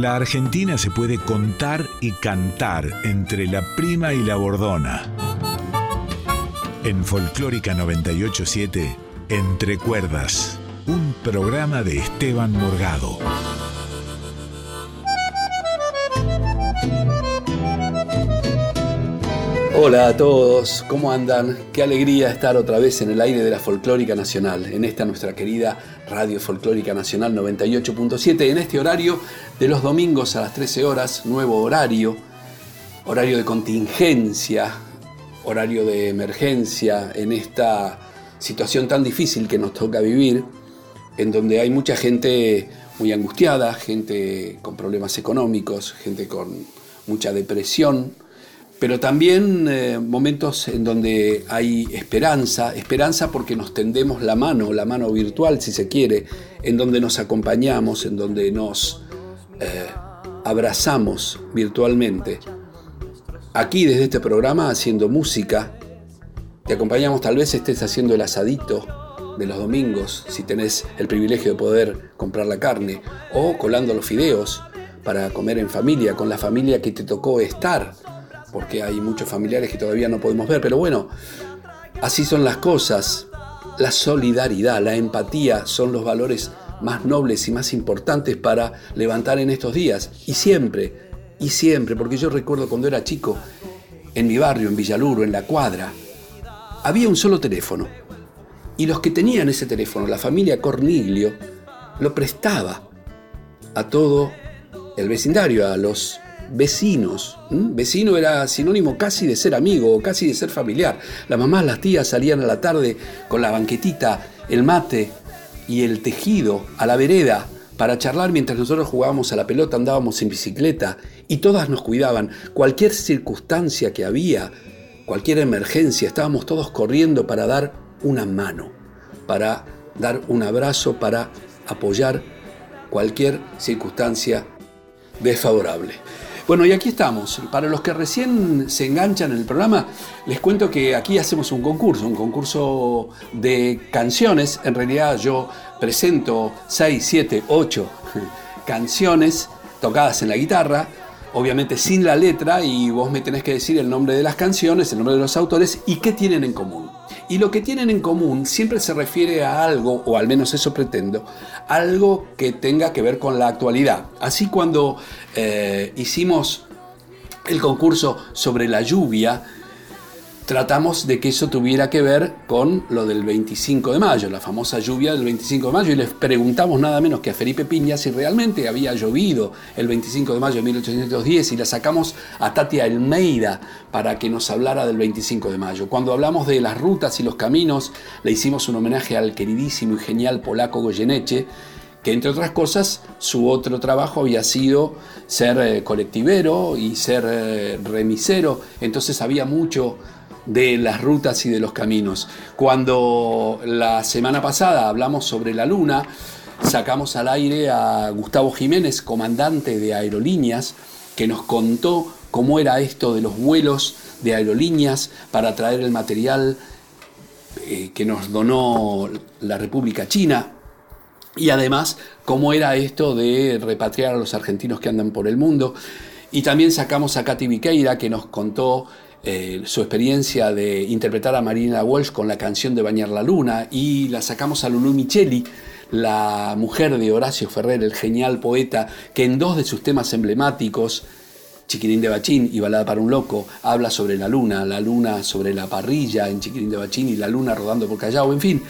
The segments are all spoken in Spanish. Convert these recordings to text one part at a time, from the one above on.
La Argentina se puede contar y cantar entre la prima y la bordona. En Folclórica 987, Entre Cuerdas, un programa de Esteban Morgado. Hola a todos, ¿cómo andan? Qué alegría estar otra vez en el aire de la Folclórica Nacional, en esta nuestra querida Radio Folclórica Nacional 98.7, en este horario de los domingos a las 13 horas, nuevo horario, horario de contingencia, horario de emergencia, en esta situación tan difícil que nos toca vivir, en donde hay mucha gente muy angustiada, gente con problemas económicos, gente con mucha depresión, pero también eh, momentos en donde hay esperanza, esperanza porque nos tendemos la mano, la mano virtual si se quiere, en donde nos acompañamos, en donde nos eh, abrazamos virtualmente. Aquí desde este programa haciendo música, te acompañamos, tal vez estés haciendo el asadito de los domingos, si tenés el privilegio de poder comprar la carne, o colando los fideos para comer en familia, con la familia que te tocó estar porque hay muchos familiares que todavía no podemos ver, pero bueno, así son las cosas. La solidaridad, la empatía son los valores más nobles y más importantes para levantar en estos días. Y siempre, y siempre, porque yo recuerdo cuando era chico, en mi barrio, en Villaluro, en la cuadra, había un solo teléfono. Y los que tenían ese teléfono, la familia Cornilio, lo prestaba a todo el vecindario, a los vecinos. Vecino era sinónimo casi de ser amigo o casi de ser familiar. Las mamás, las tías salían a la tarde con la banquetita, el mate y el tejido a la vereda para charlar mientras nosotros jugábamos a la pelota, andábamos en bicicleta y todas nos cuidaban. Cualquier circunstancia que había, cualquier emergencia, estábamos todos corriendo para dar una mano, para dar un abrazo, para apoyar cualquier circunstancia desfavorable. Bueno, y aquí estamos. Para los que recién se enganchan en el programa, les cuento que aquí hacemos un concurso, un concurso de canciones. En realidad yo presento 6, 7, 8 canciones tocadas en la guitarra, obviamente sin la letra, y vos me tenés que decir el nombre de las canciones, el nombre de los autores y qué tienen en común. Y lo que tienen en común siempre se refiere a algo, o al menos eso pretendo, algo que tenga que ver con la actualidad. Así cuando eh, hicimos el concurso sobre la lluvia, tratamos de que eso tuviera que ver con lo del 25 de mayo, la famosa lluvia del 25 de mayo, y les preguntamos nada menos que a Felipe Piña si realmente había llovido el 25 de mayo de 1810 y la sacamos a Tatia Almeida para que nos hablara del 25 de mayo. Cuando hablamos de las rutas y los caminos, le hicimos un homenaje al queridísimo y genial polaco Goyeneche, que entre otras cosas su otro trabajo había sido ser eh, colectivero y ser eh, remisero, entonces había mucho de las rutas y de los caminos. Cuando la semana pasada hablamos sobre la luna, sacamos al aire a Gustavo Jiménez, comandante de aerolíneas, que nos contó cómo era esto de los vuelos de aerolíneas para traer el material eh, que nos donó la República China. Y además, cómo era esto de repatriar a los argentinos que andan por el mundo. Y también sacamos a Katy Viqueira, que nos contó eh, su experiencia de interpretar a Marina Walsh con la canción de Bañar la Luna y la sacamos a Lulu Micheli, la mujer de Horacio Ferrer, el genial poeta, que en dos de sus temas emblemáticos, Chiquirín de Bachín y Balada para un Loco, habla sobre la luna, la luna sobre la parrilla en Chiquirín de Bachín y la luna rodando por Callao, en fin.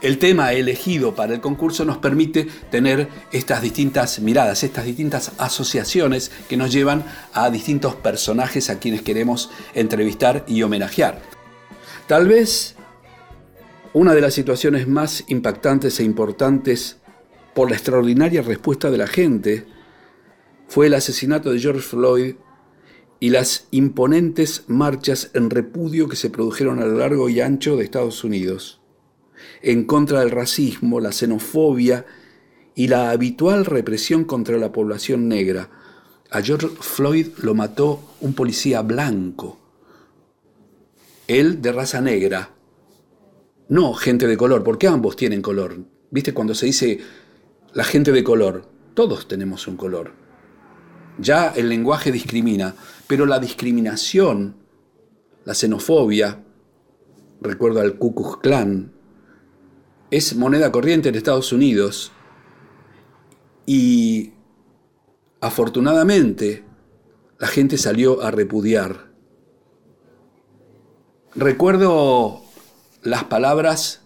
El tema elegido para el concurso nos permite tener estas distintas miradas, estas distintas asociaciones que nos llevan a distintos personajes a quienes queremos entrevistar y homenajear. Tal vez una de las situaciones más impactantes e importantes por la extraordinaria respuesta de la gente fue el asesinato de George Floyd y las imponentes marchas en repudio que se produjeron a lo largo y ancho de Estados Unidos en contra del racismo, la xenofobia y la habitual represión contra la población negra. A George Floyd lo mató un policía blanco, él de raza negra, no gente de color, porque ambos tienen color. ¿Viste cuando se dice la gente de color? Todos tenemos un color. Ya el lenguaje discrimina, pero la discriminación, la xenofobia, recuerdo al Ku Klux Klan, es moneda corriente en Estados Unidos y afortunadamente la gente salió a repudiar. Recuerdo las palabras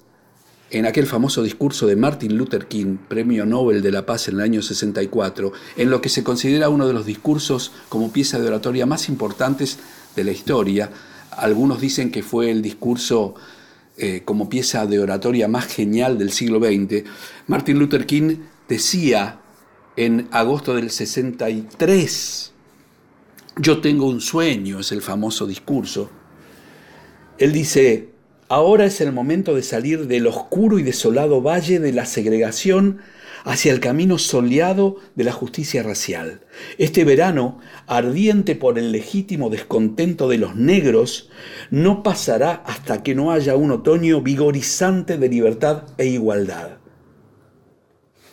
en aquel famoso discurso de Martin Luther King, Premio Nobel de la Paz en el año 64, en lo que se considera uno de los discursos como pieza de oratoria más importantes de la historia. Algunos dicen que fue el discurso eh, como pieza de oratoria más genial del siglo XX. Martin Luther King decía en agosto del 63, yo tengo un sueño, es el famoso discurso. Él dice, Ahora es el momento de salir del oscuro y desolado valle de la segregación hacia el camino soleado de la justicia racial. Este verano, ardiente por el legítimo descontento de los negros, no pasará hasta que no haya un otoño vigorizante de libertad e igualdad.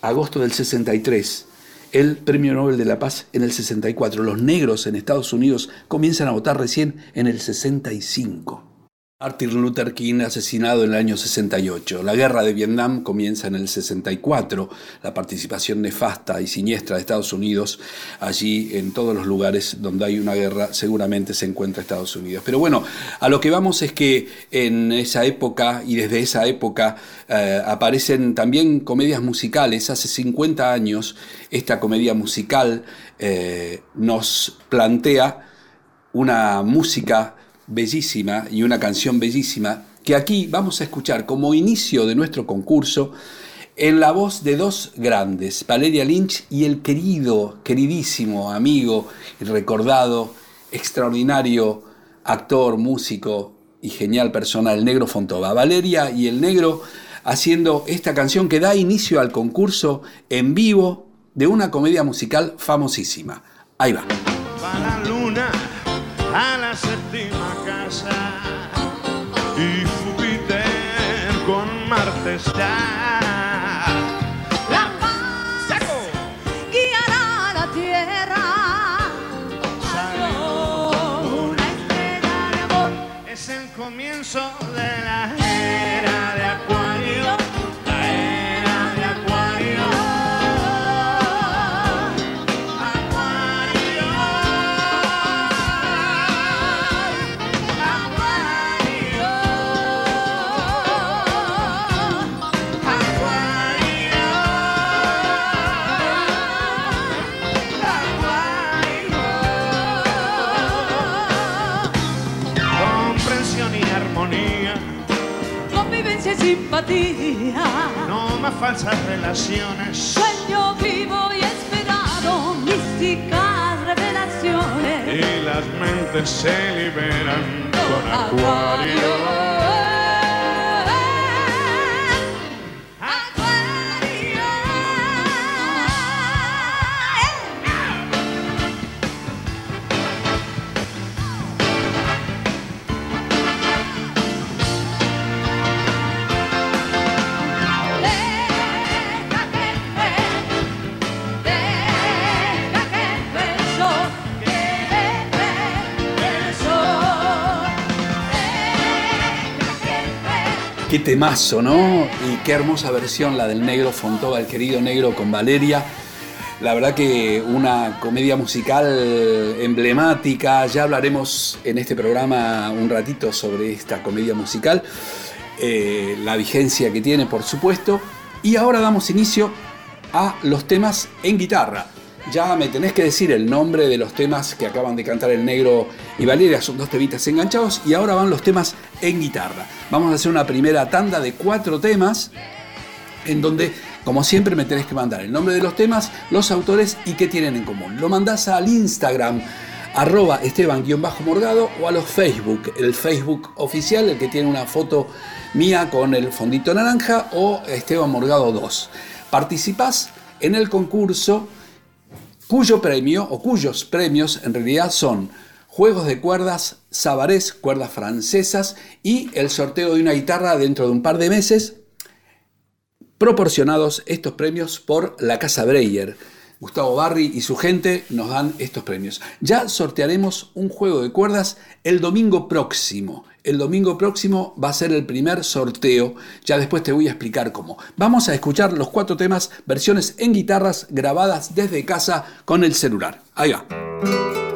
Agosto del 63, el Premio Nobel de la Paz en el 64. Los negros en Estados Unidos comienzan a votar recién en el 65. Martin Luther King asesinado en el año 68. La guerra de Vietnam comienza en el 64. La participación nefasta y siniestra de Estados Unidos allí en todos los lugares donde hay una guerra seguramente se encuentra Estados Unidos. Pero bueno, a lo que vamos es que en esa época y desde esa época eh, aparecen también comedias musicales. Hace 50 años esta comedia musical eh, nos plantea una música bellísima y una canción bellísima que aquí vamos a escuchar como inicio de nuestro concurso en la voz de dos grandes, Valeria Lynch y el querido, queridísimo amigo y recordado, extraordinario actor, músico y genial persona, el negro Fontova. Valeria y el negro haciendo esta canción que da inicio al concurso en vivo de una comedia musical famosísima. Ahí va. A la séptima casa y Júpiter con Marte está. No más falsas relaciones. Sueño vivo y esperado. Místicas revelaciones. Y las mentes se liberan con Acuario. Qué temazo, ¿no? Y qué hermosa versión la del negro Fontova, el querido negro con Valeria. La verdad que una comedia musical emblemática. Ya hablaremos en este programa un ratito sobre esta comedia musical. eh, la vigencia que tiene, por supuesto. Y ahora damos inicio a los temas en guitarra. Ya me tenés que decir el nombre de los temas que acaban de cantar el negro y Valeria, son dos temitas enganchados y ahora van los temas en guitarra. Vamos a hacer una primera tanda de cuatro temas en donde, como siempre, me tenés que mandar el nombre de los temas, los autores y qué tienen en común. Lo mandás al Instagram arroba esteban-morgado o a los Facebook, el Facebook oficial, el que tiene una foto mía con el fondito naranja o Esteban Morgado 2. Participás en el concurso cuyo premio o cuyos premios en realidad son juegos de cuerdas sabarés, cuerdas francesas y el sorteo de una guitarra dentro de un par de meses, proporcionados estos premios por la Casa Breyer. Gustavo Barri y su gente nos dan estos premios. Ya sortearemos un juego de cuerdas el domingo próximo. El domingo próximo va a ser el primer sorteo. Ya después te voy a explicar cómo. Vamos a escuchar los cuatro temas, versiones en guitarras grabadas desde casa con el celular. Ahí va.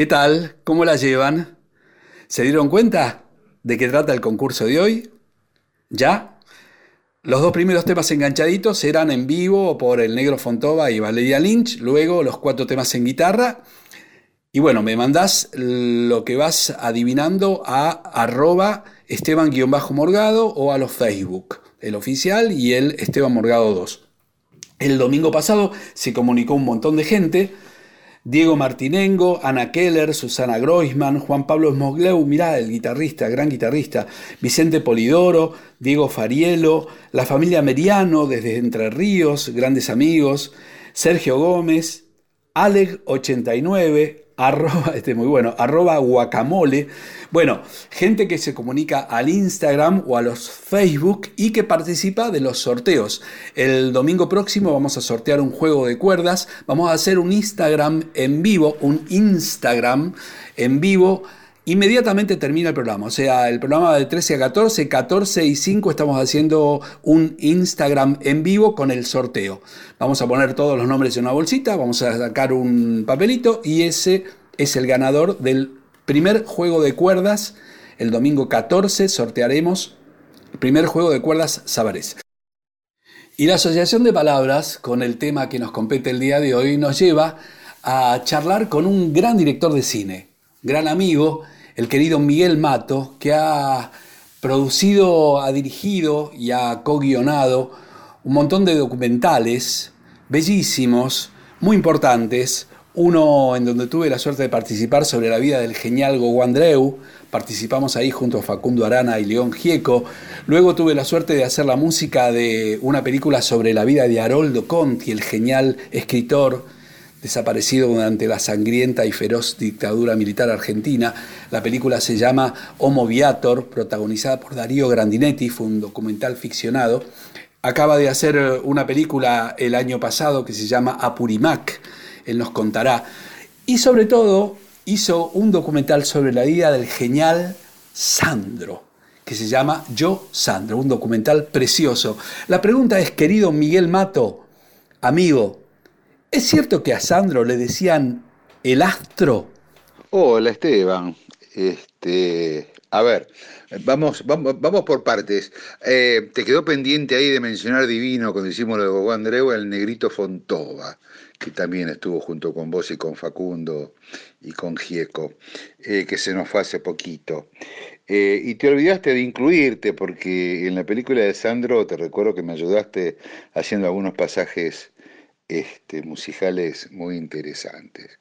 ¿Qué tal? ¿Cómo la llevan? ¿Se dieron cuenta de qué trata el concurso de hoy? ¿Ya? Los dos primeros temas enganchaditos eran en vivo por el Negro Fontova y Valeria Lynch, luego los cuatro temas en guitarra. Y bueno, me mandás lo que vas adivinando a arroba esteban-morgado o a los Facebook, el oficial y el Esteban Morgado 2. El domingo pasado se comunicó un montón de gente. Diego Martinengo, Ana Keller, Susana Groisman, Juan Pablo Smogleu, mirá, el guitarrista, gran guitarrista, Vicente Polidoro, Diego Farielo, la familia Meriano desde Entre Ríos, grandes amigos, Sergio Gómez, Alec89, arroba, este es muy bueno, arroba guacamole. Bueno, gente que se comunica al Instagram o a los Facebook y que participa de los sorteos. El domingo próximo vamos a sortear un juego de cuerdas, vamos a hacer un Instagram en vivo, un Instagram en vivo. Inmediatamente termina el programa, o sea, el programa de 13 a 14, 14 y 5 estamos haciendo un Instagram en vivo con el sorteo. Vamos a poner todos los nombres en una bolsita, vamos a sacar un papelito y ese es el ganador del primer juego de cuerdas. El domingo 14 sortearemos el primer juego de cuerdas Sabarés. Y la asociación de palabras con el tema que nos compete el día de hoy nos lleva a charlar con un gran director de cine, gran amigo, el querido Miguel Mato, que ha producido, ha dirigido y ha co-guionado un montón de documentales bellísimos, muy importantes, uno en donde tuve la suerte de participar sobre la vida del genial Gogo Andreu, participamos ahí junto a Facundo Arana y León Gieco. Luego tuve la suerte de hacer la música de una película sobre la vida de Haroldo Conti, el genial escritor desaparecido durante la sangrienta y feroz dictadura militar argentina. La película se llama Homo Viator, protagonizada por Darío Grandinetti, fue un documental ficcionado. Acaba de hacer una película el año pasado que se llama Apurimac, él nos contará. Y sobre todo hizo un documental sobre la vida del genial Sandro, que se llama Yo Sandro, un documental precioso. La pregunta es, querido Miguel Mato, amigo, ¿es cierto que a Sandro le decían el astro? Hola Esteban, este, a ver, vamos, vamos, vamos por partes. Eh, te quedó pendiente ahí de mencionar divino cuando hicimos lo de Gogo Andreu, el negrito Fontova que también estuvo junto con vos y con Facundo y con Gieco, eh, que se nos fue hace poquito. Eh, y te olvidaste de incluirte, porque en la película de Sandro te recuerdo que me ayudaste haciendo algunos pasajes este, musicales muy interesantes.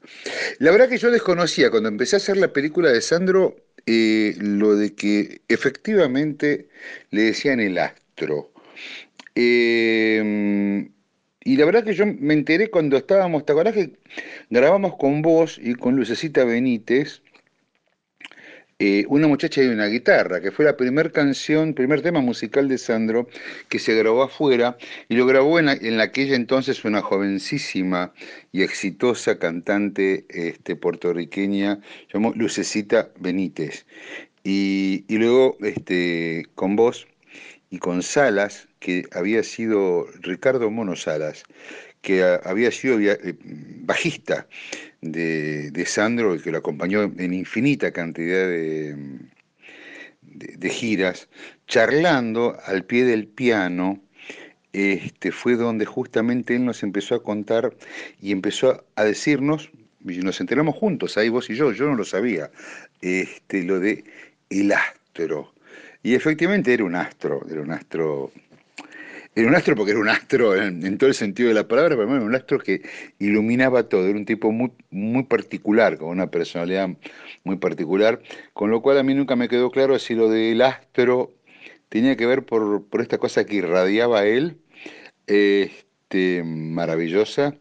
La verdad que yo desconocía cuando empecé a hacer la película de Sandro eh, lo de que efectivamente le decían el astro. Y la verdad que yo me enteré cuando estábamos, ¿te acordás que grabamos con vos y con Lucecita Benítez? Eh, una muchacha y una guitarra, que fue la primera canción, primer tema musical de Sandro que se grabó afuera y lo grabó en, en aquella entonces una jovencísima y exitosa cantante este, puertorriqueña, llamó Lucecita Benítez. Y, y luego este, con vos y con Salas, que había sido Ricardo Mono Salas, que había sido eh, bajista de, Sandro y que lo acompañó en infinita cantidad de, de, giras, charlando al pie del piano, este, fue donde justamente él nos empezó a contar y empezó a decirnos, y nos enteramos juntos, ahí vos y yo, yo no lo sabía, este, lo de el astro. Y efectivamente era un astro, era un astro, era un astro porque era un astro en, todo el sentido de la palabra, pero era un astro que iluminaba todo, era un tipo muy, muy particular, con una personalidad muy particular, con lo cual a mí nunca me quedó claro si lo del astro tenía que ver por, por esta cosa que irradiaba él, este, maravillosa,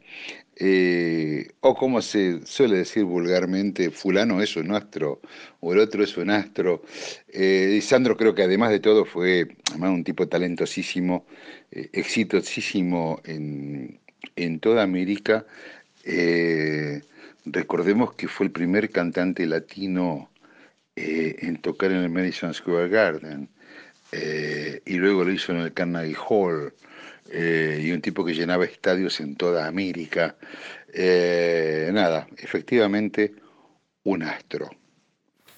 eh, o como se suele decir vulgarmente, fulano es un astro o el otro es un astro. Eh, y Sandro creo que además de todo fue un tipo talentosísimo, eh, exitosísimo en, toda América. recordemos que fue el primer cantante latino en tocar en el Madison Square Garden y luego lo hizo en el Carnegie Hall. Eh, y un tipo que llenaba estadios en toda América. Eh, nada, efectivamente, un astro.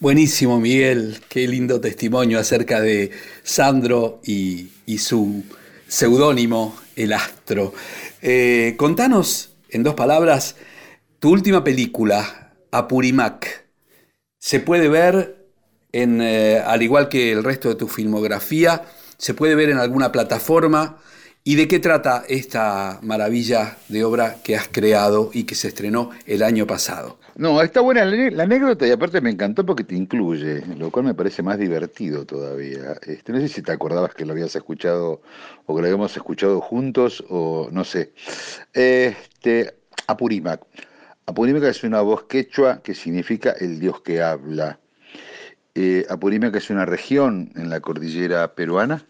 Buenísimo, Miguel. Qué lindo testimonio acerca de Sandro y, y su seudónimo, el astro. Eh, contanos, en dos palabras, tu última película, Apurimac. Se puede ver, en, al igual que el resto de tu filmografía, se puede ver en alguna plataforma. ¿Y de qué trata esta maravilla de obra que has creado y que se estrenó el año pasado? No, está buena la, anécdota y aparte me encantó porque te incluye, lo cual me parece más divertido todavía. Este, no sé si te acordabas que lo habías escuchado o que lo habíamos escuchado juntos o no sé. Este, Apurímac. Apurímac es una voz quechua que significa el dios que habla. Eh, Apurímac es una región en la cordillera peruana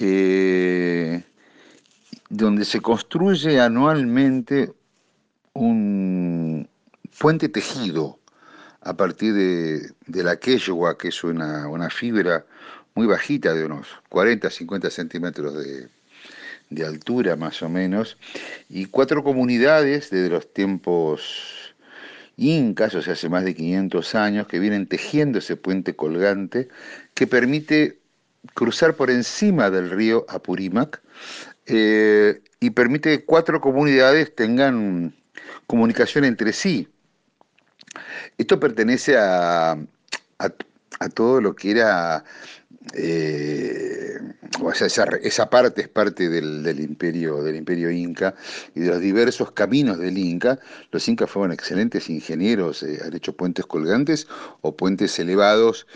eh, donde se construye anualmente un puente tejido a partir de, de la quechua, que es una, una fibra muy bajita de unos 40, 50 centímetros de, de altura más o menos, y cuatro comunidades desde los tiempos incas, o sea, hace más de 500 años, que vienen tejiendo ese puente colgante que permite cruzar por encima del río Apurímac eh, y permite que cuatro comunidades tengan comunicación entre sí. Esto pertenece a, todo lo que era eh, o sea, esa, parte es parte del, imperio, del imperio inca y de los diversos caminos del inca. Los incas fueron excelentes ingenieros, eh, han hecho puentes colgantes o puentes elevados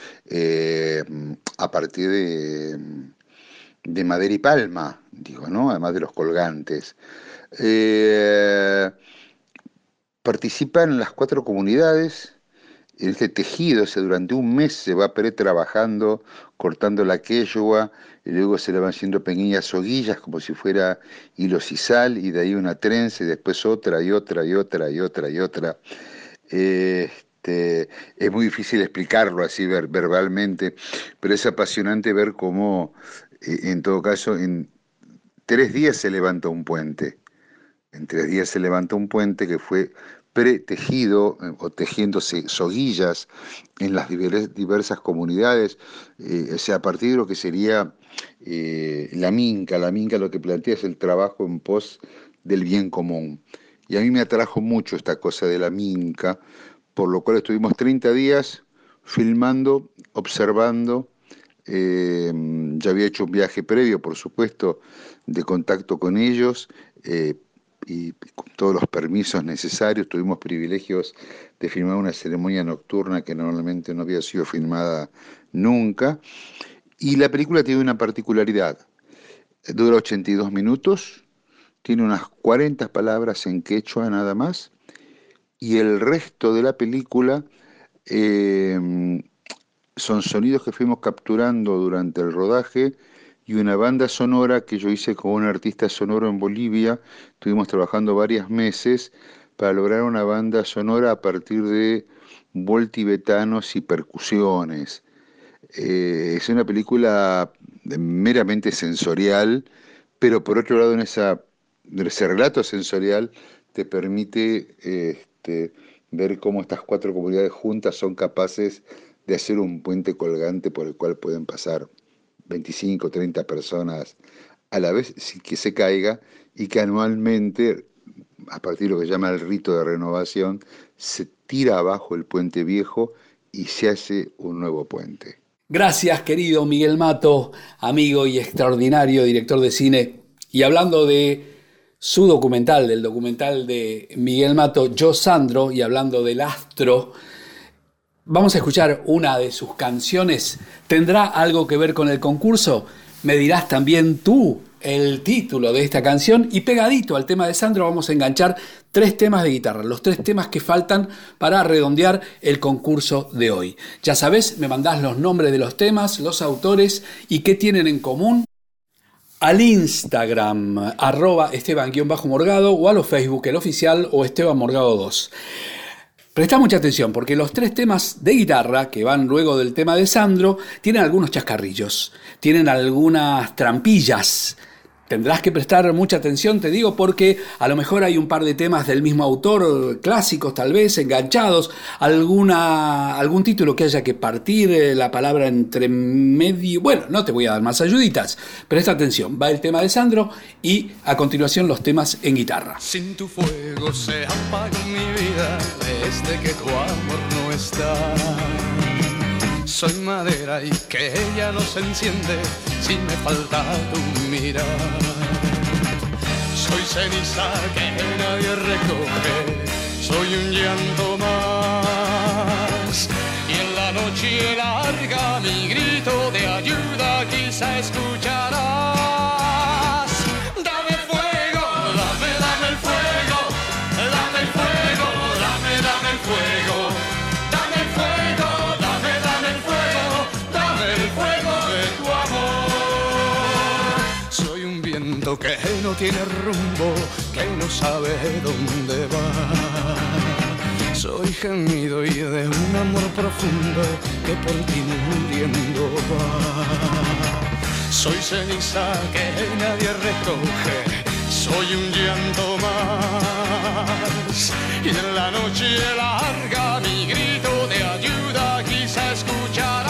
a partir de, de, madera y palma, digo, ¿no? Además de los colgantes. Eh, participan las cuatro comunidades en este tejido, o sea, durante un mes se va pre-trabajando, cortando la quechua, y luego se le van haciendo pequeñas soguillas como si fuera hilo sisal, y de ahí una trenza, y después otra, y otra, y otra, y otra, y otra. Este, es muy difícil explicarlo así ver, verbalmente, pero es apasionante ver cómo, en todo caso, en tres días se levanta un puente. En tres días se levanta un puente que fue pretejido eh, o tejiéndose soguillas en las diversas comunidades, eh, o sea, a partir de lo que sería eh, la minca. La minca lo que plantea es el trabajo en pos del bien común. Y a mí me atrajo mucho esta cosa de la minca, por lo cual estuvimos 30 días filmando, observando. Eh, ya había hecho un viaje previo, por supuesto, de contacto con ellos, eh, y con todos los permisos necesarios. Tuvimos privilegios de filmar una ceremonia nocturna que normalmente no había sido filmada nunca. Y la película tiene una particularidad. Dura 82 minutos, tiene unas 40 palabras en quechua nada más, y el resto de la película eh, son sonidos que fuimos capturando durante el rodaje y una banda sonora que yo hice con un artista sonoro en Bolivia. Estuvimos trabajando varios meses para lograr una banda sonora a partir de voltibetanos y percusiones. Eh, es una película meramente sensorial, pero por otro lado en esa, ese relato sensorial te permite este, ver cómo estas cuatro comunidades juntas son capaces hacer un puente colgante por el cual pueden pasar 25, 30 personas a la vez sin que se caiga y que anualmente, a partir de lo que llama el rito de renovación, se tira abajo el puente viejo y se hace un nuevo puente. Gracias, querido Miguel Mato, amigo y extraordinario director de cine. Y hablando de su documental, del documental de Miguel Mato, Yo Sandro, y hablando del astro, Vamos a escuchar una de sus canciones. ¿Tendrá algo que ver con el concurso? Me dirás también tú el título de esta canción y pegadito al tema de Sandro vamos a enganchar tres temas de guitarra, los tres temas que faltan para redondear el concurso de hoy. Ya sabes, me mandás los nombres de los temas, los autores y qué tienen en común al Instagram arroba esteban-morgado o a los Facebook, el oficial o Esteban Morgado 2. Presta mucha atención porque los tres temas de guitarra que van luego del tema de Sandro tienen algunos chascarrillos, tienen algunas trampillas. Tendrás que prestar mucha atención, te digo, porque a lo mejor hay un par de temas del mismo autor, clásicos tal vez, enganchados, alguna, algún título que haya que partir eh, la palabra entre medio. Bueno, no te voy a dar más ayuditas. Presta atención, va el tema de Sandro y a continuación los temas en guitarra. Sin tu fuego se mi vida desde que tu amor no está. Soy madera y que ella no se enciende si me falta tu mirar. Soy ceniza que nadie recoge, soy un llanto más. Y en la noche larga mi grito de ayuda quizá escucharás. No tiene rumbo, que no sabe dónde va. Soy gemido y de un amor profundo que por ti muriendo va. Soy ceniza que nadie recoge, soy un llanto más. Y en la noche larga mi grito de ayuda quizá escucharás.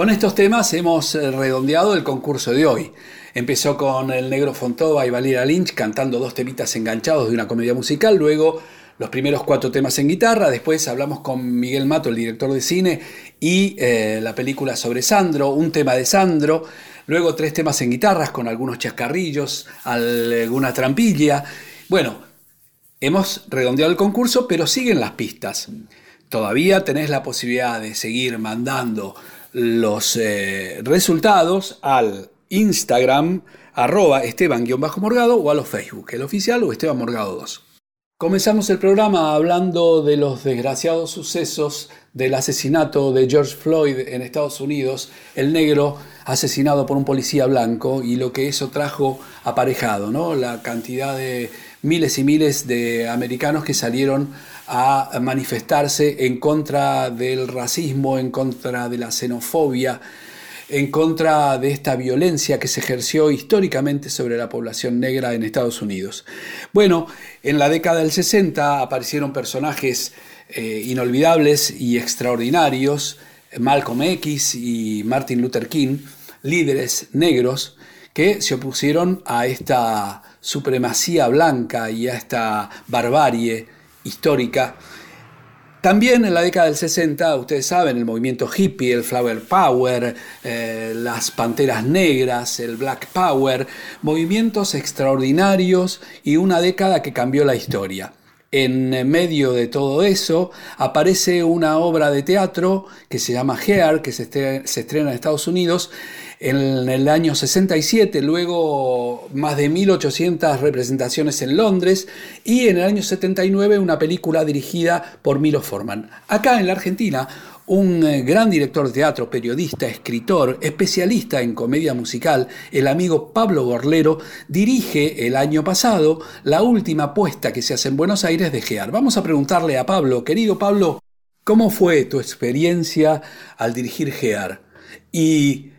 Con estos temas hemos eh, redondeado el concurso de hoy. Empezó con el negro Fontova y Valeria Lynch cantando dos temitas enganchados de una comedia musical, luego los primeros cuatro temas en guitarra, después hablamos con Miguel Mato, el director de cine, y eh, la película sobre Sandro, un tema de Sandro, luego tres temas en guitarras con algunos chascarrillos, alguna trampilla. Bueno, hemos redondeado el concurso, pero siguen las pistas. Todavía tenés la posibilidad de seguir mandando los eh, resultados al Instagram arroba esteban-morgado o a los Facebook, el oficial o Esteban Morgado 2. Comenzamos el programa hablando de los desgraciados sucesos del asesinato de George Floyd en Estados Unidos, el negro asesinado por un policía blanco y lo que eso trajo aparejado, ¿no? La cantidad de miles y miles de americanos que salieron a manifestarse en contra del racismo, en contra de la xenofobia, en contra de esta violencia que se ejerció históricamente sobre la población negra en Estados Unidos. Bueno, en la década del 60 aparecieron personajes eh, inolvidables y extraordinarios, Malcolm X y Martin Luther King, líderes negros que se opusieron a esta supremacía blanca y a esta barbarie histórica. También en la década del 60, ustedes saben, el movimiento hippie, el flower power, eh, las panteras negras, el black power, movimientos extraordinarios y una década que cambió la historia. En medio de todo eso aparece una obra de teatro que se llama Hair, que se estre- se estrena en Estados Unidos en el año 67, luego más de 1800 representaciones en Londres y en el año 79 una película dirigida por Milo Forman. Acá en la Argentina, un eh, gran director de teatro, periodista, escritor, especialista en comedia musical, el amigo Pablo Gorlero, dirige el año pasado la última puesta que se hace en Buenos Aires de GEAR. Vamos a preguntarle a Pablo, querido Pablo, ¿cómo fue tu experiencia al dirigir GEAR? Y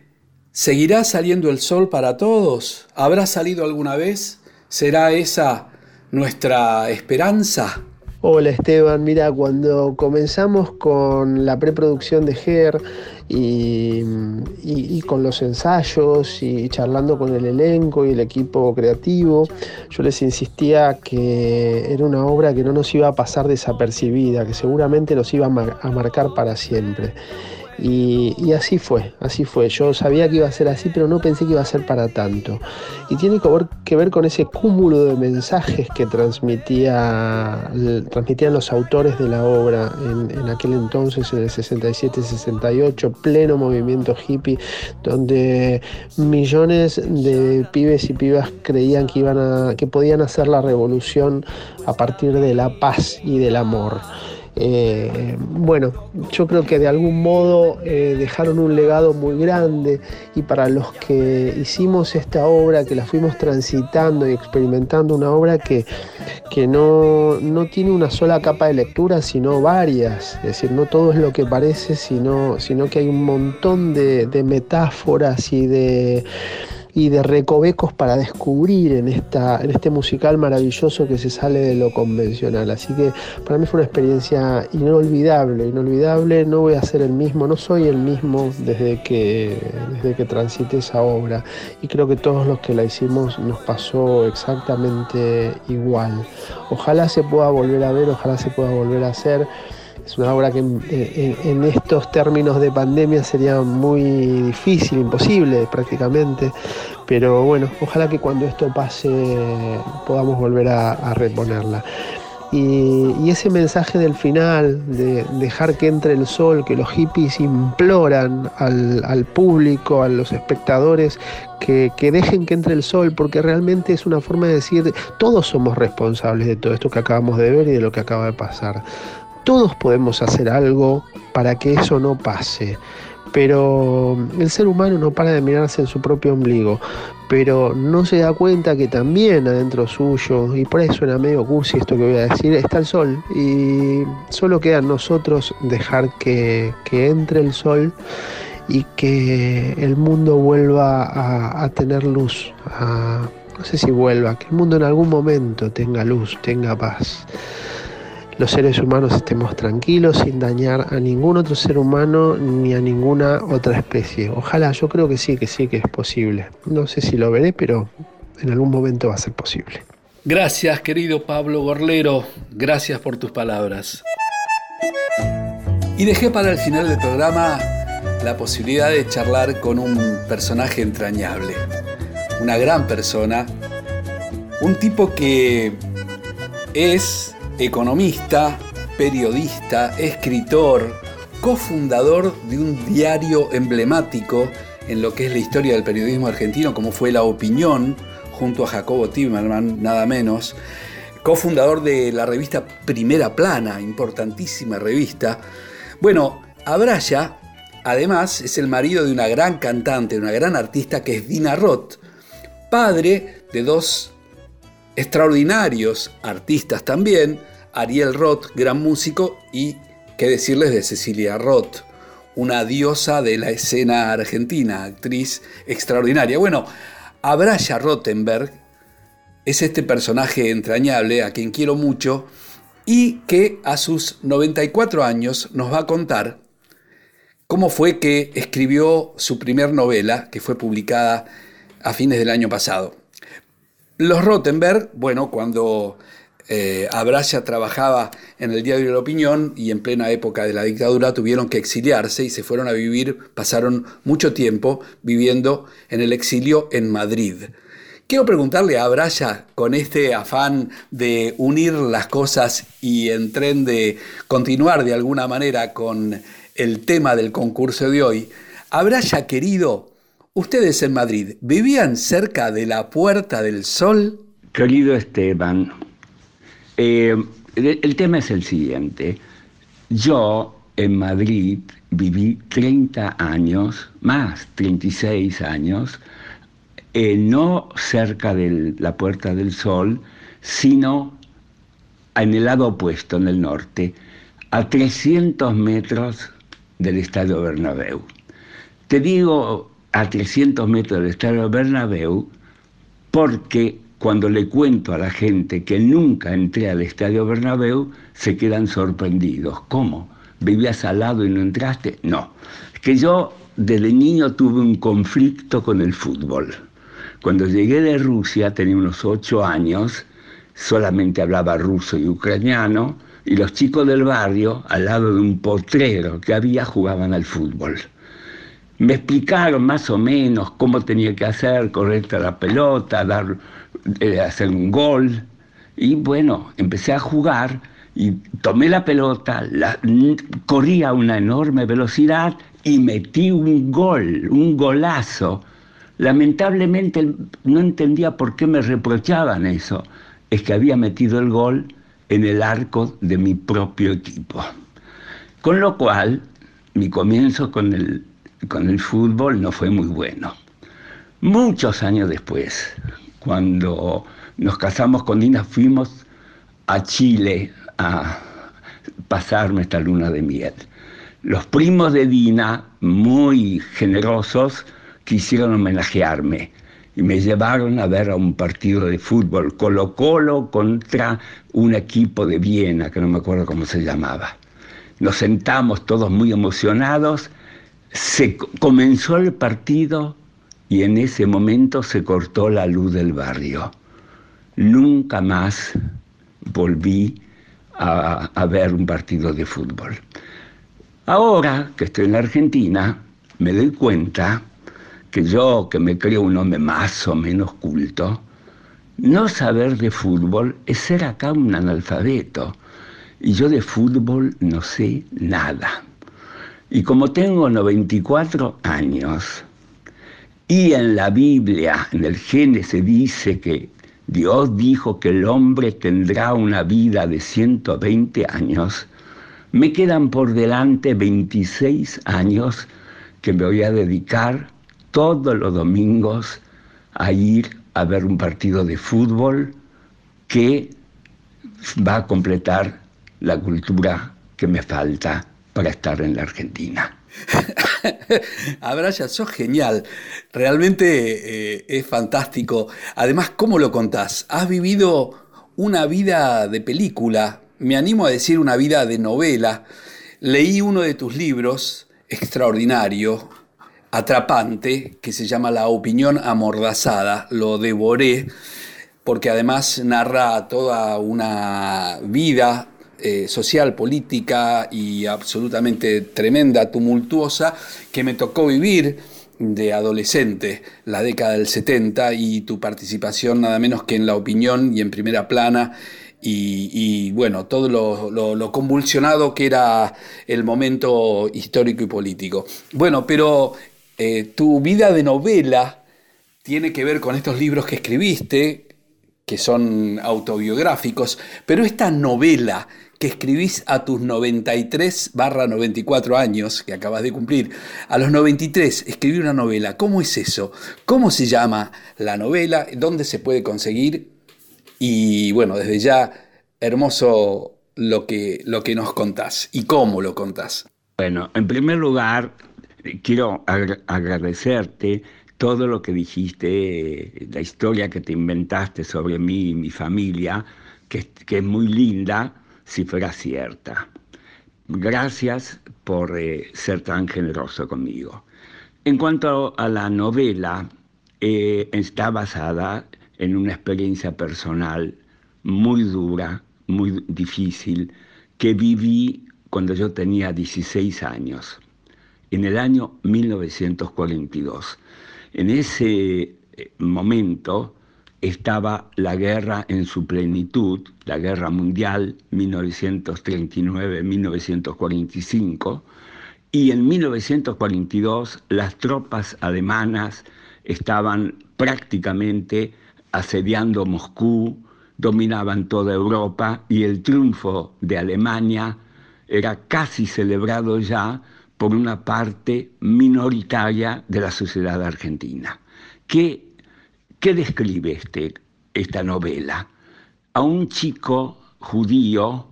¿Seguirá saliendo el sol para todos? ¿Habrá salido alguna vez? ¿Será esa nuestra esperanza? Hola Esteban, mira, cuando comenzamos con la preproducción de GER y, con los ensayos y charlando con el elenco y el equipo creativo, yo les insistía que era una obra que no nos iba a pasar desapercibida, que seguramente nos iba a marcar para siempre. Y, así fue, así fue. Yo sabía que iba a ser así, pero no pensé que iba a ser para tanto. Y tiene que ver, que ver con ese cúmulo de mensajes que transmitía, transmitían los autores de la obra en, en aquel entonces, en el 67-68, pleno movimiento hippie, donde millones de pibes y pibas creían que, iban a, que podían hacer la revolución a partir de la paz y del amor. Eh, bueno, yo creo que de algún modo eh, dejaron un legado muy grande y para los que hicimos esta obra, que la fuimos transitando y experimentando, una obra que, que no, no tiene una sola capa de lectura, sino varias. Es decir, no todo es lo que parece, sino, sino que hay un montón de, de metáforas y de y de recovecos para descubrir en, esta, en este musical maravilloso que se sale de lo convencional. Así que para mí fue una experiencia inolvidable, inolvidable. No voy a ser el mismo, no soy el mismo desde que, desde que transité esa obra. Y creo que todos los que la hicimos nos pasó exactamente igual. Ojalá se pueda volver a ver, ojalá se pueda volver a hacer. Es una obra que en, en- en estos términos de pandemia sería muy difícil, imposible prácticamente, pero bueno, ojalá que cuando esto pase podamos volver a, reponerla. Y, ese mensaje del final, de dejar que entre el sol, que los hippies imploran al, al público, a los espectadores, que dejen que entre el sol, porque realmente es una forma de decir, todos somos responsables de todo esto que acabamos de ver y de lo que acaba de pasar. Todos podemos hacer algo para que eso no pase. Pero el ser humano no para de mirarse en su propio ombligo, pero no se da cuenta que también adentro suyo, y por eso suena medio cursi esto que voy a decir, está el sol. Y solo queda a nosotros dejar que, entre el sol y que el mundo vuelva a, tener luz. no sé si vuelva, que el mundo en algún momento tenga luz, tenga paz. Los seres humanos estemos tranquilos sin dañar a ningún otro ser humano ni a ninguna otra especie. Ojalá, yo creo que sí, que sí, que es posible. No sé si lo veré, pero en algún momento va a ser posible. Gracias, querido Pablo Gorlero. Gracias por tus palabras. Y dejé para el final del programa la posibilidad de charlar con un personaje entrañable. Una gran persona. Un tipo que es economista, periodista, escritor, cofundador de un diario emblemático en lo que es la historia del periodismo argentino, como fue La Opinión, junto a Jacobo Timerman, nada menos, cofundador de la revista Primera Plana, importantísima revista. Bueno, Abraya, además, es el marido de una gran cantante, de una gran artista que es Dina Roth, padre de dos extraordinarios artistas también, Ariel Roth, gran músico, y qué decirles de Cecilia Roth, una diosa de la escena argentina, actriz extraordinaria. Bueno, Abraya Rottenberg es este personaje entrañable a quien quiero mucho y que a sus 94 años nos va a contar cómo fue que escribió su primer novela, que fue publicada a fines del año pasado. Los Rottenberg, bueno, cuando eh, Abraya trabajaba en el diario la opinión y en plena época de la dictadura tuvieron que exiliarse y se fueron a vivir, pasaron mucho tiempo viviendo en el exilio en Madrid. Quiero preguntarle a Abraya, con este afán de unir las cosas y en tren de continuar de alguna manera con el tema del concurso de hoy, Abraya querido, ustedes en Madrid, ¿vivían cerca de la Puerta del Sol? Querido Esteban, eh, el, tema es el siguiente. Yo en Madrid viví 30 años, más 36 años, eh, no cerca de la Puerta del Sol, sino en el lado opuesto, en el norte, a 300 metros del Estadio Bernabéu. Te digo a 300 metros del Estadio Bernabéu porque cuando le cuento a la gente que nunca entré al Estadio Bernabéu, se quedan sorprendidos. ¿Cómo? ¿Vivías al lado y no entraste? No. Es que yo desde niño tuve un conflicto con el fútbol. Cuando llegué de Rusia, tenía unos ocho años, solamente hablaba ruso y ucraniano, y los chicos del barrio, al lado de un potrero que había, jugaban al fútbol. Me explicaron más o menos cómo tenía que hacer, correcta la pelota, dar, eh, hacer un gol. Y bueno, empecé a jugar y tomé la pelota, la, corrí a una enorme velocidad y metí un gol, un golazo. Lamentablemente no entendía por qué me reprochaban eso. Es que había metido el gol en el arco de mi propio equipo. Con lo cual, mi comienzo con el, con el fútbol no fue muy bueno. Muchos años después, cuando nos casamos con Dina, fuimos a Chile a pasar nuestra luna de miel. Los primos de Dina, muy generosos, quisieron homenajearme y me llevaron a ver a un partido de fútbol, Colo Colo contra un equipo de Viena, que no me acuerdo cómo se llamaba. Nos sentamos todos muy emocionados, se comenzó el partido y en ese momento se cortó la luz del barrio. Nunca más volví a, ver un partido de fútbol. Ahora que estoy en la Argentina, me doy cuenta que yo, que me creo un hombre más o menos culto, no saber de fútbol es ser acá un analfabeto. Y yo de fútbol no sé nada. Y como tengo 94 años, y en la Biblia, en el Génesis, dice que Dios dijo que el hombre tendrá una vida de 120 años, me quedan por delante 26 años que me voy a dedicar todos los domingos a ir a ver un partido de fútbol que va a completar la cultura que me falta para estar en la Argentina. Abraya, sos genial. Realmente eh, es fantástico. Además, ¿cómo lo contás? Has vivido una vida de película. me animo a decir una vida de novela. Leí uno de tus libros, extraordinario, atrapante, que se llama La opinión amordazada. Lo devoré porque además narra toda una vida eh, social, política y absolutamente tremenda, tumultuosa, que me tocó vivir de adolescente, la década del 70, y tu participación nada menos que en la opinión y en primera plana, y, bueno, todo lo convulsionado que era el momento histórico y político. Bueno, pero eh, tu vida de novela tiene que ver con estos libros que escribiste, que son autobiográficos, pero esta novela que escribís a tus 93 barra 94 años, que acabas de cumplir, a los 93 escribir una novela, ¿cómo es eso? ¿Cómo se llama la novela? ¿Dónde se puede conseguir? Y bueno, desde ya, hermoso lo que, lo que nos contás y cómo lo contás. Bueno, en primer lugar, quiero agra- agradecerte todo lo que dijiste, la historia que te inventaste sobre mí y mi familia, que, que es muy linda si fuera cierta. Gracias por eh, ser tan generoso conmigo. En cuanto a la novela, eh, está basada en una experiencia personal muy dura, muy difícil, que viví cuando yo tenía 16 años, en el año 1942. En ese eh, momento estaba la guerra en su plenitud, la guerra mundial 1939-1945, y en 1942 las tropas alemanas estaban prácticamente asediando Moscú, dominaban toda Europa y el triunfo de Alemania era casi celebrado ya por una parte minoritaria de la sociedad argentina. ¿Qué, qué describe este, esta novela? A un chico judío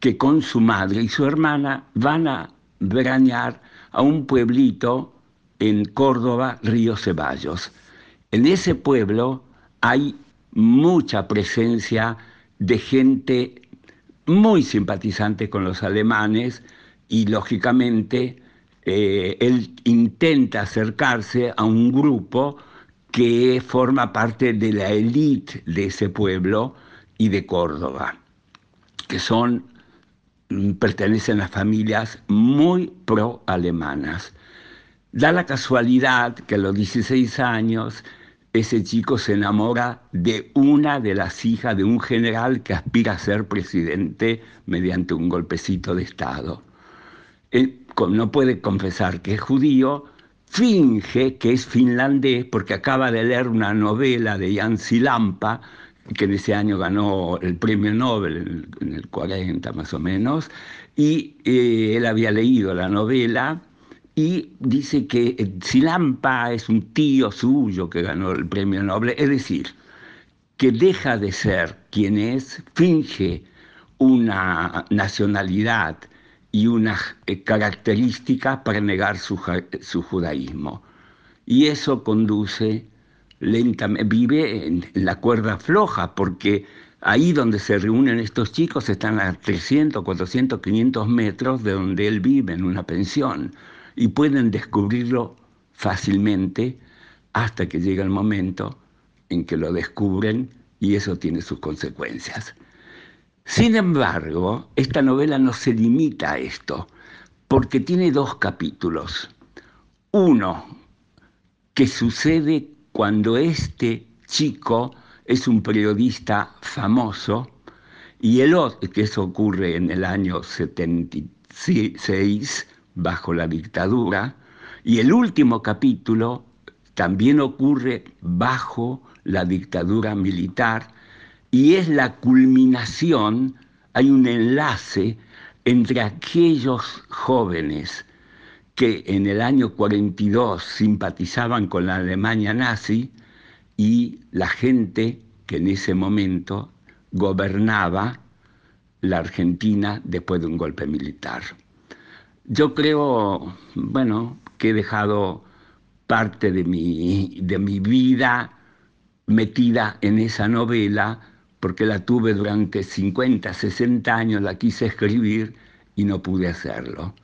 que con su madre y su hermana van a veranear a un pueblito en Córdoba, Río Ceballos. En ese pueblo hay mucha presencia de gente muy simpatizante con los alemanes y lógicamente eh, él intenta acercarse a un grupo que forma parte de la élite de ese pueblo y de Córdoba, que son mm, pertenecen a familias muy pro-alemanas. Da la casualidad que a los 16 años ese chico se enamora de una de las hijas de un general que aspira a ser presidente mediante un golpecito de Estado. Co- no puede confesar que es judío, finge que es finlandés porque acaba de leer una novela de Jan Silampa, que en ese año ganó el premio Nobel, en en el 40 más o menos, y eh, él había leído la novela y dice que eh, Silampa es un tío suyo que ganó el premio Nobel, es decir, que deja de ser quien es, finge una nacionalidad y una eh, característica para negar su, su judaísmo. Y eso conduce lentamente, vive en la cuerda floja, porque ahí donde se reúnen estos chicos están a 300, 400, 500 metros de donde él vive, en una pensión, y pueden descubrirlo fácilmente hasta que llega el momento en que lo descubren y eso tiene sus consecuencias. Sin embargo, esta novela no se limita a esto, porque tiene dos capítulos. Uno, que sucede cuando este chico es un periodista famoso, y el otro, que eso ocurre en el año 76, bajo la dictadura, y el último capítulo también ocurre bajo la dictadura militar, y es la culminación, hay un enlace entre aquellos jóvenes que en el año 42 simpatizaban con la Alemania nazi y la gente que en ese momento gobernaba la Argentina después de un golpe militar. Yo creo, bueno, que he dejado parte de mi, de mi vida metida en esa novela porque la tuve durante 50, 60 años, la quise escribir y no pude hacerlo.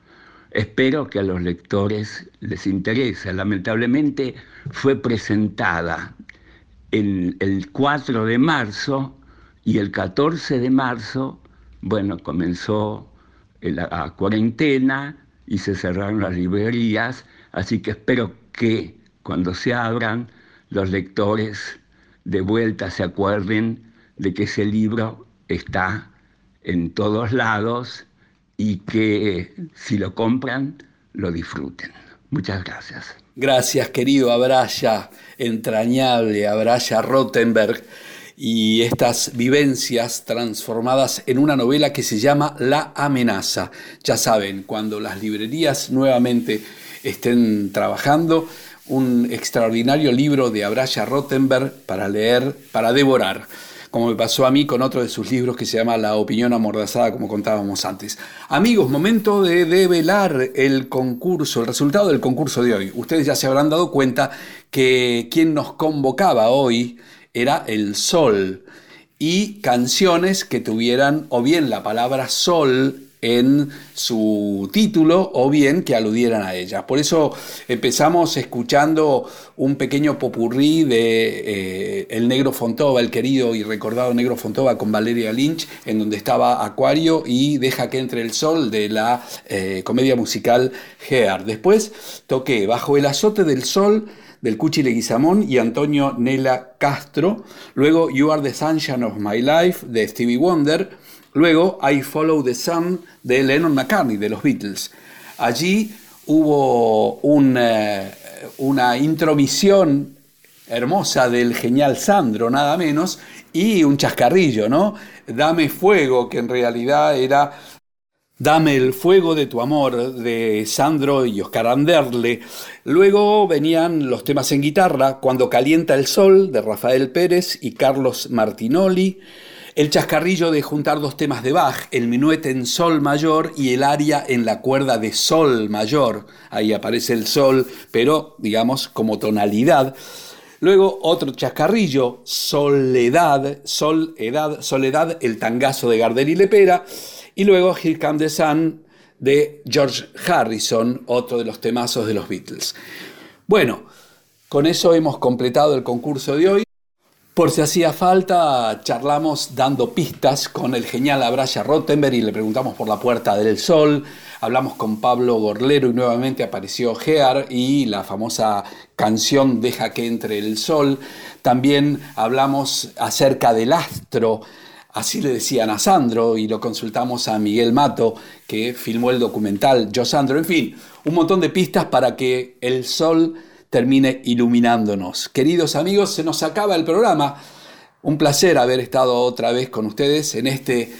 Espero que a los lectores les interese. Lamentablemente fue presentada el, el 4 de marzo y el 14 de marzo, bueno, comenzó la cuarentena y se cerraron las librerías, así que espero que cuando se abran los lectores de vuelta se acuerden de que ese libro está en todos lados y que si lo compran, lo disfruten. Muchas gracias. Gracias, querido Abraya, entrañable Abraya Rottenberg, y estas vivencias transformadas en una novela que se llama La amenaza. Ya saben, cuando las librerías nuevamente estén trabajando, un extraordinario libro de Abraya Rottenberg para leer, para devorar como me pasó a mí con otro de sus libros que se llama La opinión amordazada, como contábamos antes. Amigos, momento de develar el concurso, el resultado del concurso de hoy. Ustedes ya se habrán dado cuenta que quien nos convocaba hoy era el sol y canciones que tuvieran o bien la palabra sol en su título o bien que aludieran a ella. Por eso empezamos escuchando un pequeño popurrí de eh, El Negro Fontova, el querido y recordado Negro Fontova con Valeria Lynch, en donde estaba Acuario y Deja que entre el sol de la eh, comedia musical Hair. Después toqué Bajo el azote del sol del Cuchi Leguizamón y Antonio Nela Castro. Luego You Are the Sunshine of My Life de Stevie Wonder. Luego I Follow the Sun de Lennon McCartney de los Beatles. Allí hubo un, eh, una intromisión hermosa del genial Sandro, nada menos, y un chascarrillo, ¿no? Dame fuego, que en realidad era Dame el fuego de tu amor de Sandro y Oscar Anderle. Luego venían los temas en guitarra, Cuando calienta el sol de Rafael Pérez y Carlos Martinoli. El chascarrillo de juntar dos temas de Bach, el minuete en sol mayor y el aria en la cuerda de sol mayor. Ahí aparece el sol, pero digamos como tonalidad. Luego otro chascarrillo, Soledad, Soledad, Soledad, el tangazo de Gardel y Lepera. Y luego Here Come the Sun de George Harrison, otro de los temazos de los Beatles. Bueno, con eso hemos completado el concurso de hoy. Por si hacía falta, charlamos dando pistas con el genial Abraya Rottenberg y le preguntamos por la Puerta del Sol. Hablamos con Pablo Gorlero y nuevamente apareció Gear y la famosa canción Deja que entre el sol. También hablamos acerca del astro, así le decían a Sandro y lo consultamos a Miguel Mato que filmó el documental Yo Sandro. En fin, un montón de pistas para que el sol termine iluminándonos. Queridos amigos, se nos acaba el programa. Un placer haber estado otra vez con ustedes en este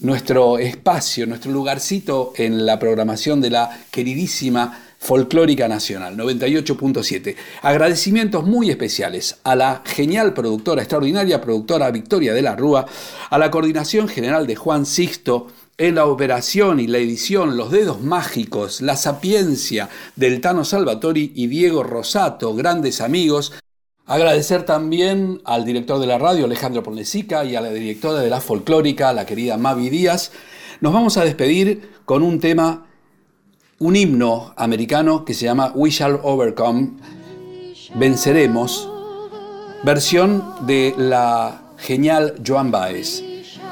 nuestro espacio, nuestro lugarcito en la programación de la queridísima Folclórica Nacional 98.7. Agradecimientos muy especiales a la genial productora, extraordinaria productora Victoria de la Rúa, a la coordinación general de Juan Sixto, en la operación y la edición, los dedos mágicos, la sapiencia del Tano Salvatori y Diego Rosato, grandes amigos. Agradecer también al director de la radio, Alejandro Ponlesica, y a la directora de la folclórica, la querida Mavi Díaz. Nos vamos a despedir con un tema, un himno americano que se llama We Shall Overcome, Venceremos, versión de la genial Joan Baez.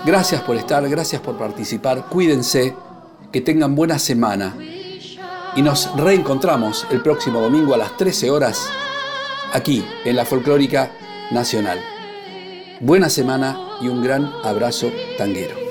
Gracias por estar, gracias por participar, cuídense, que tengan buena semana y nos reencontramos el próximo domingo a las 13 horas aquí en la Folclórica Nacional. Buena semana y un gran abrazo tanguero.